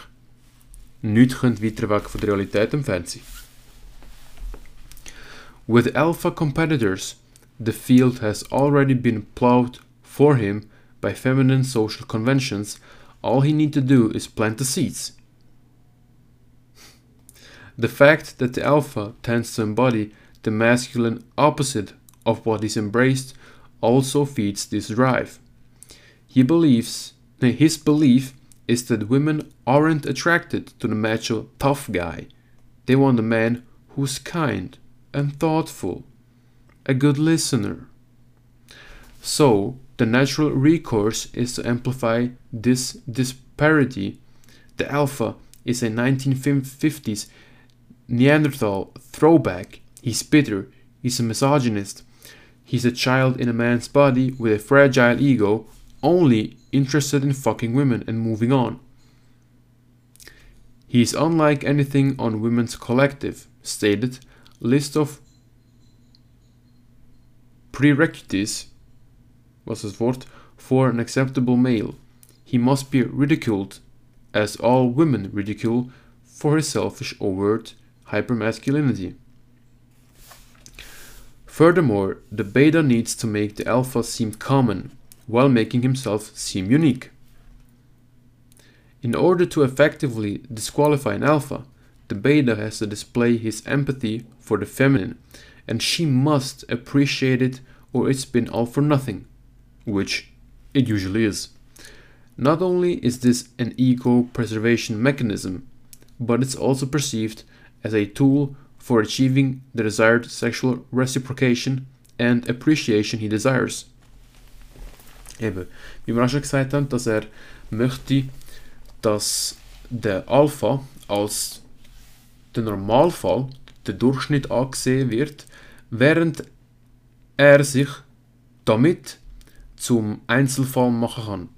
Nichts könnte weiter weg von der Realität entfernt sein. With alpha competitors, the field has already been plowed for him by feminine social conventions. All he needs to do is plant the seeds. The fact that the alpha tends to embody the masculine opposite of what is embraced also feeds this drive. He believes his belief is that women aren't attracted to the macho tough guy. They want a man who's kind and thoughtful, a good listener. So, the natural recourse is to amplify this disparity. The alpha is a 1950s Neanderthal throwback. He's bitter, he's a misogynist, he's a child in a man's body with a fragile ego, only interested in fucking women and moving on. He is unlike anything on Women's Collective, stated list of prerequisites was das Wort for an acceptable male. He must be ridiculed, as all women ridicule, for his selfish, overt hypermasculinity. Furthermore, the beta needs to make the alpha seem common, while making himself seem unique. In order to effectively disqualify an alpha, the beta has to display his empathy for the feminine, and she must appreciate it or it's been all for nothing, which it usually is. Not only is this an ego preservation mechanism, but it's also perceived as a tool for achieving the desired sexual reciprocation and appreciation he desires. Eben, wie wir auch schon gesagt haben, dass er möchte, dass der Alpha als der Normalfall, der Durchschnitt angesehen wird, während er sich damit zum Einzelfall machen kann.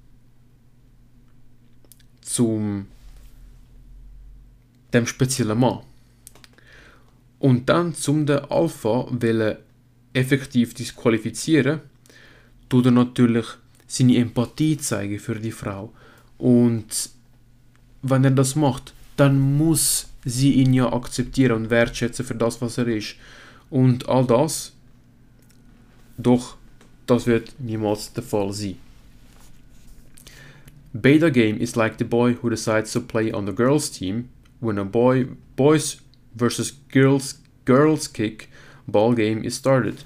Zum dem speziellen Mann. Und dann zum der Alpha will effektiv disqualifizieren, tut er natürlich seine Empathie zeigen für die Frau. Und wenn er das macht, dann muss sie ihn ja akzeptieren und wertschätzen für das, was er ist. Und all das, doch das wird niemals der Fall sein. Beta game is like the boy who decides to play on the girls team when a boy boys versus girls girls kick ball game is started.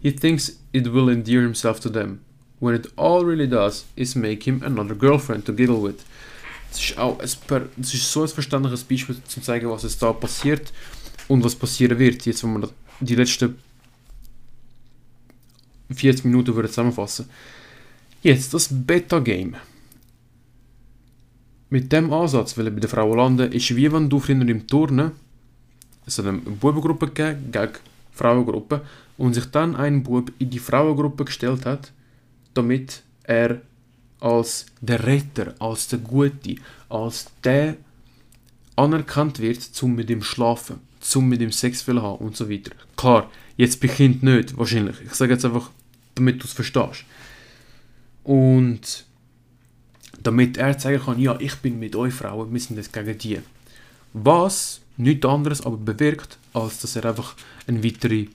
He thinks it will endear himself to them, when it all really does is make him another girlfriend to giggle with. Es ist, auch es ist so ein verständliches Beispiel, um zu zeigen, was es da passiert und was passieren wird, jetzt, wenn wir die letzten 40 Minuten würde zusammenfassen. Jetzt das Beta-Game. Mit dem Ansatz, weil er bei der Frau landen, ist wie wenn du früher im Turnen es hat eine Bubengruppe gegeben gegen Frauengruppe und sich dann ein Bub in die Frauengruppe gestellt hat, damit er als der Retter, als der Gute, als der anerkannt wird, zum mit ihm schlafen, zum mit ihm Sex will haben und so weiter. Klar, jetzt beginnt nicht, wahrscheinlich. Ich sage jetzt einfach, damit du es verstehst. Und damit er zeigen kann, ja, ich bin mit euch Frauen, wir sind jetzt gegen die. Was nichts anderes aber bewirkt, als dass er einfach eine weitere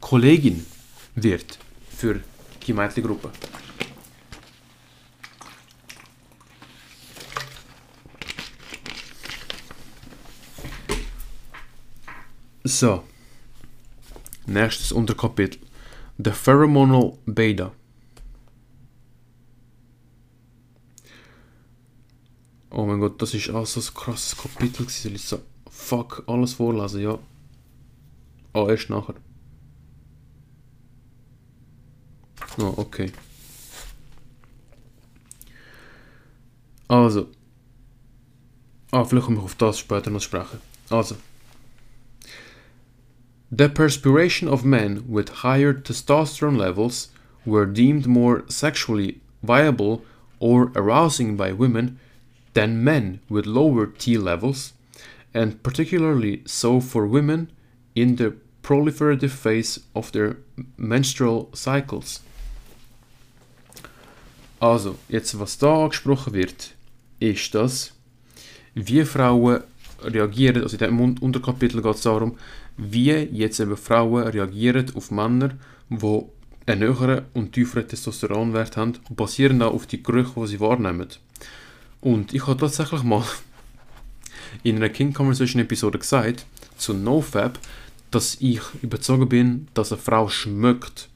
Kollegin wird für die Mädchengruppe. So. Nächstes Unterkapitel. The Pheromonal Beta. Oh mein Gott, das ist auch so ein krasses Kapitel. Soll ich so fuck alles vorlesen? Ja. Oh, erst nachher. Oh, okay. Also. Ah, vielleicht komme ich auf das später noch sprechen. Also. The perspiration of men with higher testosterone levels were deemed more sexually viable or arousing by women than men with lower T levels, and particularly so for women in the proliferative phase of their menstrual cycles. Also, jetzt was da angesprochen wird, ist das, wie Frauen reagieren, also in diesem Unterkapitel geht es darum, wie jetzt eben Frauen reagieren auf Männer, die einen höheren und tieferen Testosteronwert haben, basierend auch auf die Gerüche, die sie wahrnehmen. Und ich habe tatsächlich mal in einer King Conversation Episode gesagt, zu NoFab, dass ich überzeugt bin, dass eine Frau schmeckt,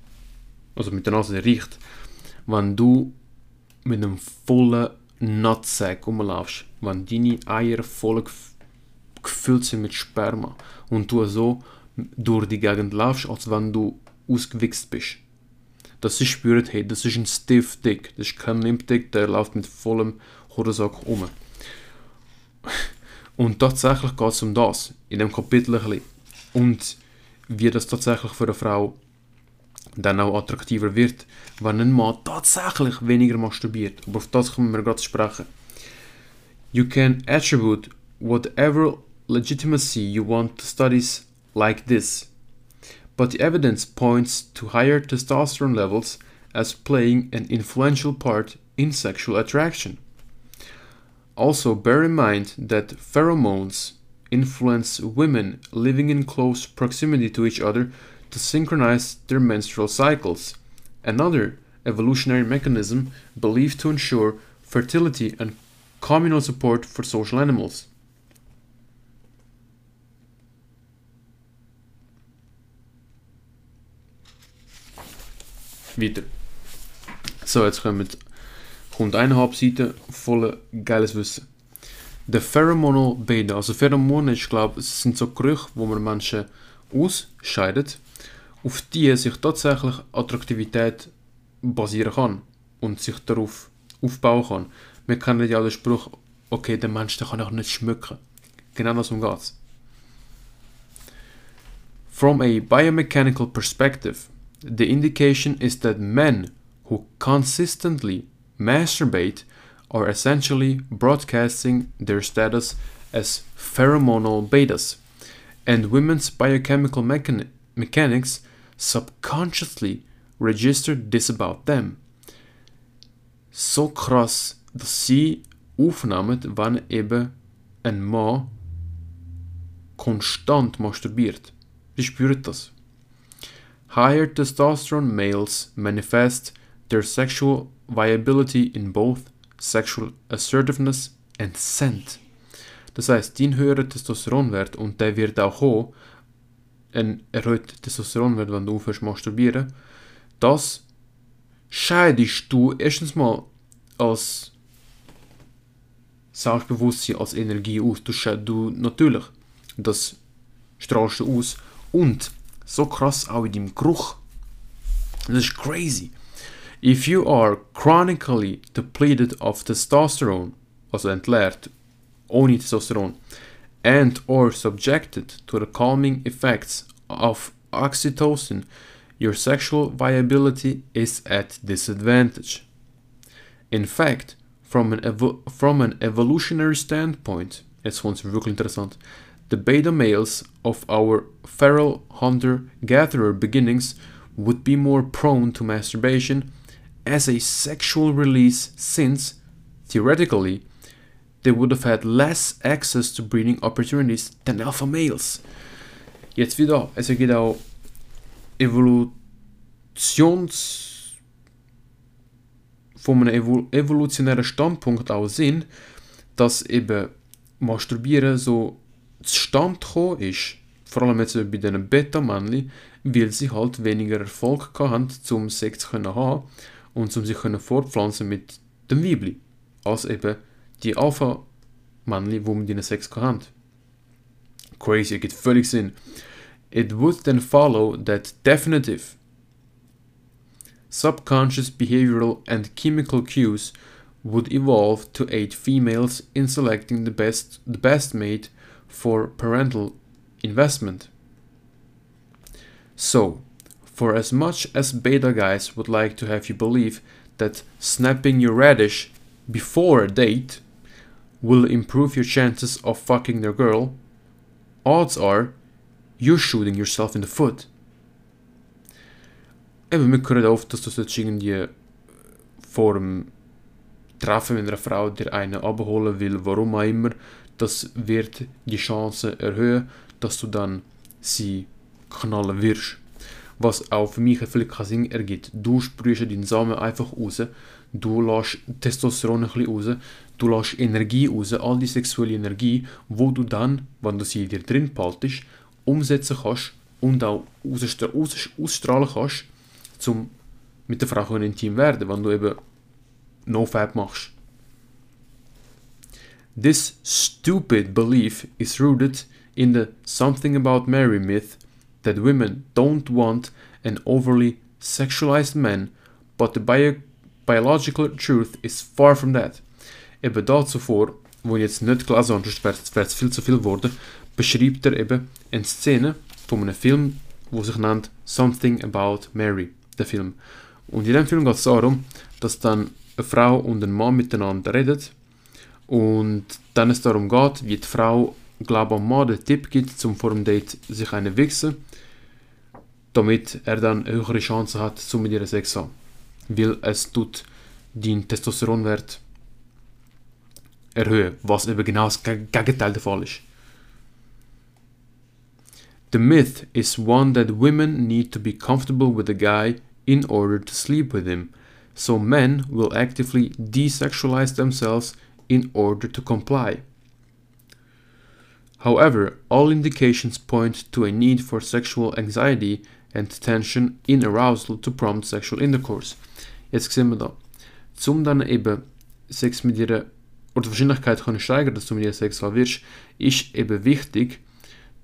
also mit der Nase riecht, wenn du mit einem vollen Nutsack rumlaufst, wenn deine Eier voll gefüllt sind mit Sperma und du so durch die Gegend laufst, als wenn du ausgewichst bist. Dass sie spüren, hey, das ist ein Stiff Dick, das ist kein Limp Dick, der läuft mit vollem Hodensack um. Und tatsächlich geht es um das, in dem Kapitel ein bisschen. Und wie das tatsächlich für eine Frau dann auch attraktiver wird, wenn ein Mann tatsächlich weniger masturbiert. Aber auf das können wir gerade sprechen. You can attribute whatever legitimacy you want to studies like this, but the evidence points to higher testosterone levels as playing an influential part in sexual attraction. Also, bear in mind that pheromones influence women living in close proximity to each other to synchronize their menstrual cycles, another evolutionary mechanism believed to ensure fertility and communal support for social animals. Weiter. So, jetzt kommt, kommt eineinhalb Seiten voller geiles Wissen. Der Pheromonal Beta, also Pheromone, ich glaube, es sind so Gerüche, wo man Menschen ausscheidet, auf die sich tatsächlich Attraktivität basieren kann und sich darauf aufbauen kann. Wir kennen ja den Spruch, okay, der Mensch der kann auch nicht schmücken. Genau das geht's. From a biomechanical perspective, the indication is that men who consistently masturbate are essentially broadcasting their status as pheromonal betas, and women's biochemical mechan- mechanics subconsciously register this about them. So krass, dass sie aufnehmen, wenn eben ein Mann konstant masturbiert. Sie spüren das. Higher testosterone males manifest their sexual viability in both sexual assertiveness and scent. Das heißt, dein höherer Testosteronwert, und der wird auch hoch, ein erhöhter Testosteronwert, wenn du aufhörst masturbieren, das scheidest du erstens mal als Selbstbewusstsein, als Energie aus. Du, du natürlich, das strahlst du aus. Und so krass auch in deinem Geruch. Das ist crazy. If you are chronically depleted of testosterone, also entleert, ohne Testosteron, and or subjected to the calming effects of oxytocin, your sexual viability is at disadvantage. In fact, from an, from an evolutionary standpoint, jetzt kommt's wirklich interessant, the beta males of our feral hunter-gatherer beginnings would be more prone to masturbation as a sexual release since, theoretically, they would have had less access to breeding opportunities than alpha males. Jetzt wieder, es ergibt auch Evolutions von einem evolutionären Standpunkt aus Sinn, dass eben Masturbieren so zustande gekommen ist, vor allem jetzt bei diesen Beta-Männchen, weil sie halt weniger Erfolg hatten, um Sex zu haben und um sich fortpflanzen mit dem Weibli, als eben die Alpha-Männchen, die mit ihnen Sex hatten. Crazy, ergibt völlig Sinn. It would then follow that definitive subconscious behavioral and chemical cues would evolve to aid females in selecting the best the best mate for parental investment. So, for as much as beta guys would like to have you believe that snapping your radish before a date will improve your chances of fucking their girl, odds are you're shooting yourself in the foot. Eben, wir eh, hören oft, dass du sollst irgendwie vor dem Treffen mit Frau dir er einen abholen will, warum auch immer, das wird die Chance erhöhen, dass du dann sie knallen wirst. Was auch für mich viel Sinn ergibt. Du sprühst deinen Samen einfach raus, du lässt Testosteron ein bisschen raus, du lässt Energie raus, all die sexuelle Energie, wo du dann, wenn du sie dir drin behaltest, umsetzen kannst und auch ausstra aus ausstrahlen kannst, um mit der Frau intim werden, wenn du eben No-Fab machst. This stupid belief is rooted in the something about Mary myth that women don't want an overly sexualized man, but the bio biological truth is far from that. Eben dazu vor, wo ich jetzt nicht gelesen habe, sonst wäre es viel zu viel geworden, beschreibt er eben eine Szene von einem Film, wo sich nennt Something About Mary, der Film. Und in dem Film geht es darum, dass dann eine Frau und ein Mann miteinander reden und dann es darum geht, wie die Frau, glaube am Mann den Tipp gibt, zum vor dem Date sich eine wichsen, damit er dann höhere Chance hat, zu mit ihr Sex zu haben. Weil es tut den Testosteronwert erhöhen, was eben genau das Gegenteil der Fall ist. The myth is one that women need to be comfortable with a guy in order to sleep with him, so men will actively desexualize themselves in order to comply. However, all indications point to a need for sexual anxiety and tension in arousal to prompt sexual intercourse. Jetzt sehen wir da. Zum dann eben Sex mit ihr oder die Wahrscheinlichkeit können steigern, dass du mit ihr sexuell wirst, ist eben wichtig,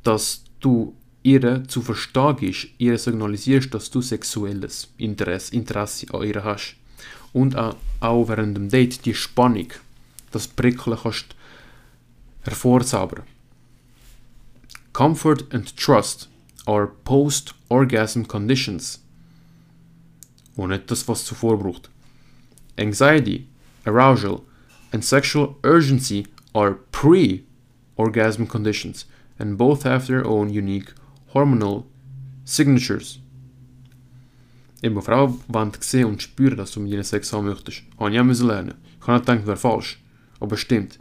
dass du ihr zu verstehen gibst, ihr signalisierst, dass du sexuelles Interesse, Interesse an ihr hast. Und auch während dem Date die Spannung, das Prickeln kannst hervorzaubern. Comfort and trust are post-orgasm conditions. Und nicht das, was zuvor braucht. Anxiety, arousal, and sexual urgency are pre-orgasm conditions, and both have their own unique hormonal signatures. Eben, Frauen wollen sehen und spüren, dass du mit ihnen Sex haben möchtest. Habe ich auch lernen. Ich habe nicht gedacht, wäre falsch. Stimmt.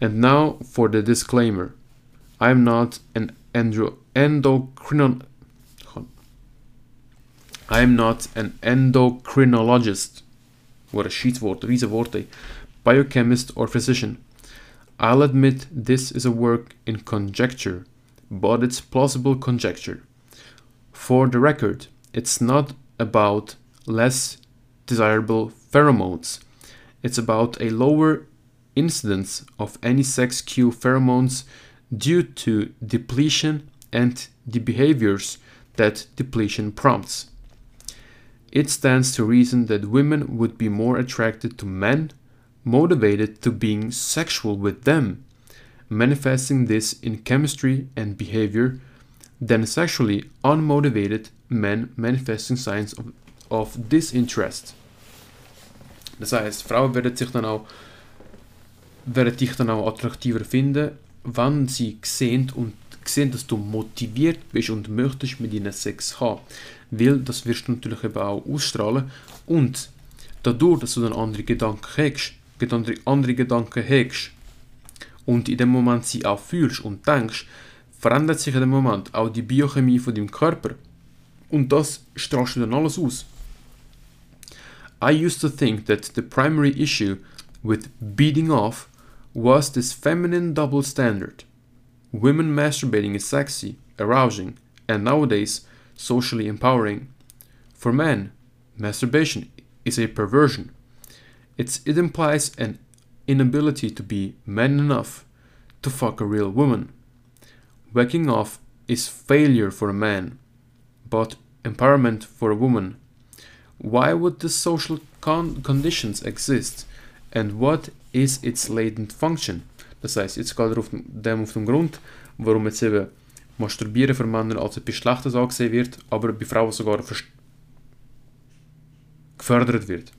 And now for the disclaimer. I'm not an andro endocrino I'm not an endocrinologist. What a shit word, riesen Wort, ey. Biochemist or physician. I'll admit this is a work in conjecture, but it's plausible conjecture. For the record, it's not about less desirable pheromones. It's about a lower incidence of any sex cue pheromones due to depletion and the behaviors that depletion prompts. It stands to reason that women would be more attracted to men motivated to being sexual with them, manifesting this in chemistry and behavior, than sexually unmotivated men manifesting signs of, of disinterest. Das heißt, Frauen werden sich dann auch werden dich dann auch attraktiver finden, wenn sie sehen und sehen, dass du motiviert bist und möchtest mit ihnen Sex haben. Weil das wirst du natürlich eben auch ausstrahlen und dadurch, dass du dann andere Gedanken hast, andere, andere Gedanken hast und in dem Moment sie auch fühlst und denkst, verändert sich in dem Moment auch die Biochemie von deinem Körper. Und das strahlst du dann alles aus. I used to think that the primary issue with beating off was this feminine double standard. Women masturbating is sexy, arousing, and nowadays socially empowering. For men, masturbation is a perversion. It's, it implies an inability to be man enough to fuck a real woman. Whacking off is failure for a man, but empowerment for a woman. Why would the social con conditions exist? And what is its latent function? Das heißt, jetzt geht er auf dem, auf den Grund, warum jetzt eben Masturbieren für Männer als etwas Schlechtes angesehen wird, aber bei Frauen sogar gefördert wird.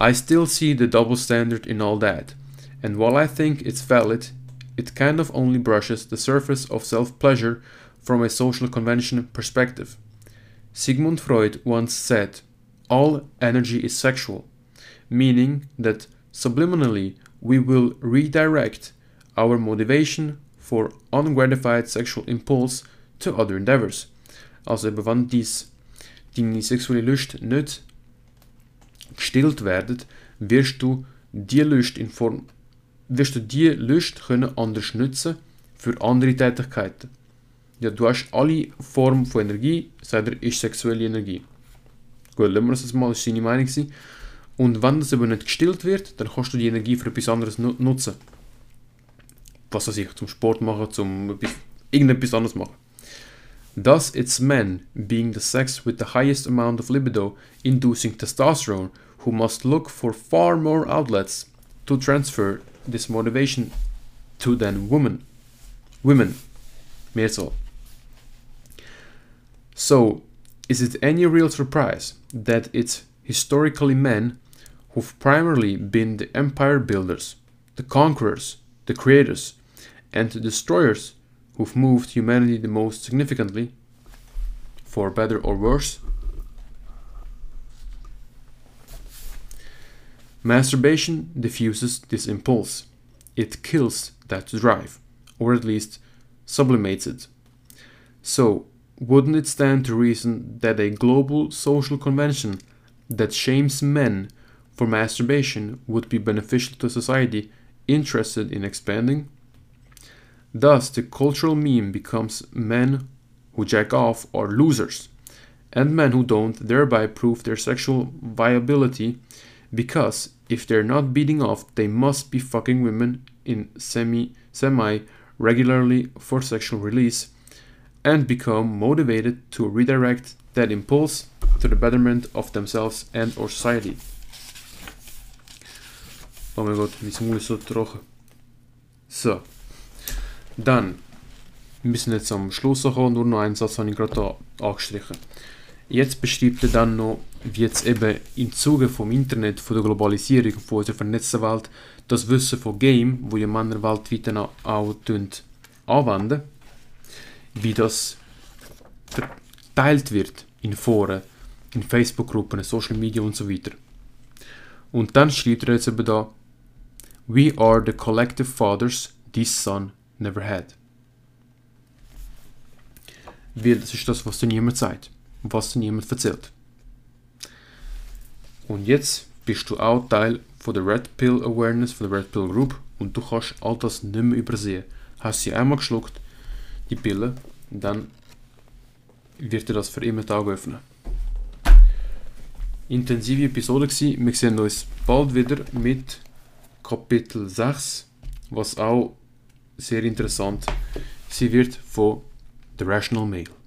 I still see the double standard in all that, and while I think it's valid, it kind of only brushes the surface of self pleasure from a social convention perspective. Sigmund Freud once said, All energy is sexual, meaning that subliminally we will redirect our motivation for ungratified sexual impulse to other endeavors. Also wenn dies, deine sexuelle Lust nicht gestillt werden, wirst du die Lust in Form wirst du die Lust können anders nutzen für andere Tätigkeiten. Ja, du hast alle Formen von Energie, sagt er, ist sexuelle Energie. Gut, lassen wir das mal, das war seine Meinung. Und wenn das aber nicht gestillt wird, dann kannst du die Energie für etwas anderes nutzen. Was weiß ich, zum Sport machen, zum irgendetwas anderes machen. Thus, it's men, being the sex with the highest amount of libido, inducing testosterone, who must look for far more outlets to transfer this motivation to than women. Women. Mehrzahl. So, is it any real surprise that it's historically men who've primarily been the empire builders, the conquerors, the creators, and the destroyers who've moved humanity the most significantly, for better or worse? Masturbation diffuses this impulse. It kills that drive, or at least sublimates it. So, wouldn't it stand to reason that a global social convention that shames men for masturbation would be beneficial to society interested in expanding? Thus, the cultural meme becomes men who jack off are losers, and men who don't thereby prove their sexual viability because if they're not beating off, they must be fucking women in semi semi regularly for sexual release and become motivated to redirect that impulse to the betterment of themselves and or society. Oh mein Gott, Mund ist so trocken. So. Dann, müssen jetzt am Schluss kommen, nur noch einen Satz habe ich gerade angestrichen. Jetzt beschreibt er dann noch, wie jetzt eben im Zuge vom Internet, von der Globalisierung, von unserer vernetzten Welt, das Wissen von Game, wo ja Männer weltweit auch anwenden, wie das verteilt wird in Foren, in Facebook-Gruppen, Social Media und so weiter. Und dann schreibt er jetzt eben da, We are the collective fathers this son never had. Weil das ist das, was dir niemand sagt was dir niemand erzählt. Und jetzt bist du auch Teil von der Red Pill Awareness, von der Red Pill Group und du kannst all das nicht mehr übersehen. Hast sie einmal geschluckt, die Pille, dann wird dir das für immer die Augen öffnen. Intensive Episode gewesen. Wir sehen uns bald wieder mit Kapitel 6, was auch sehr interessant sein wird von The Rational Mail.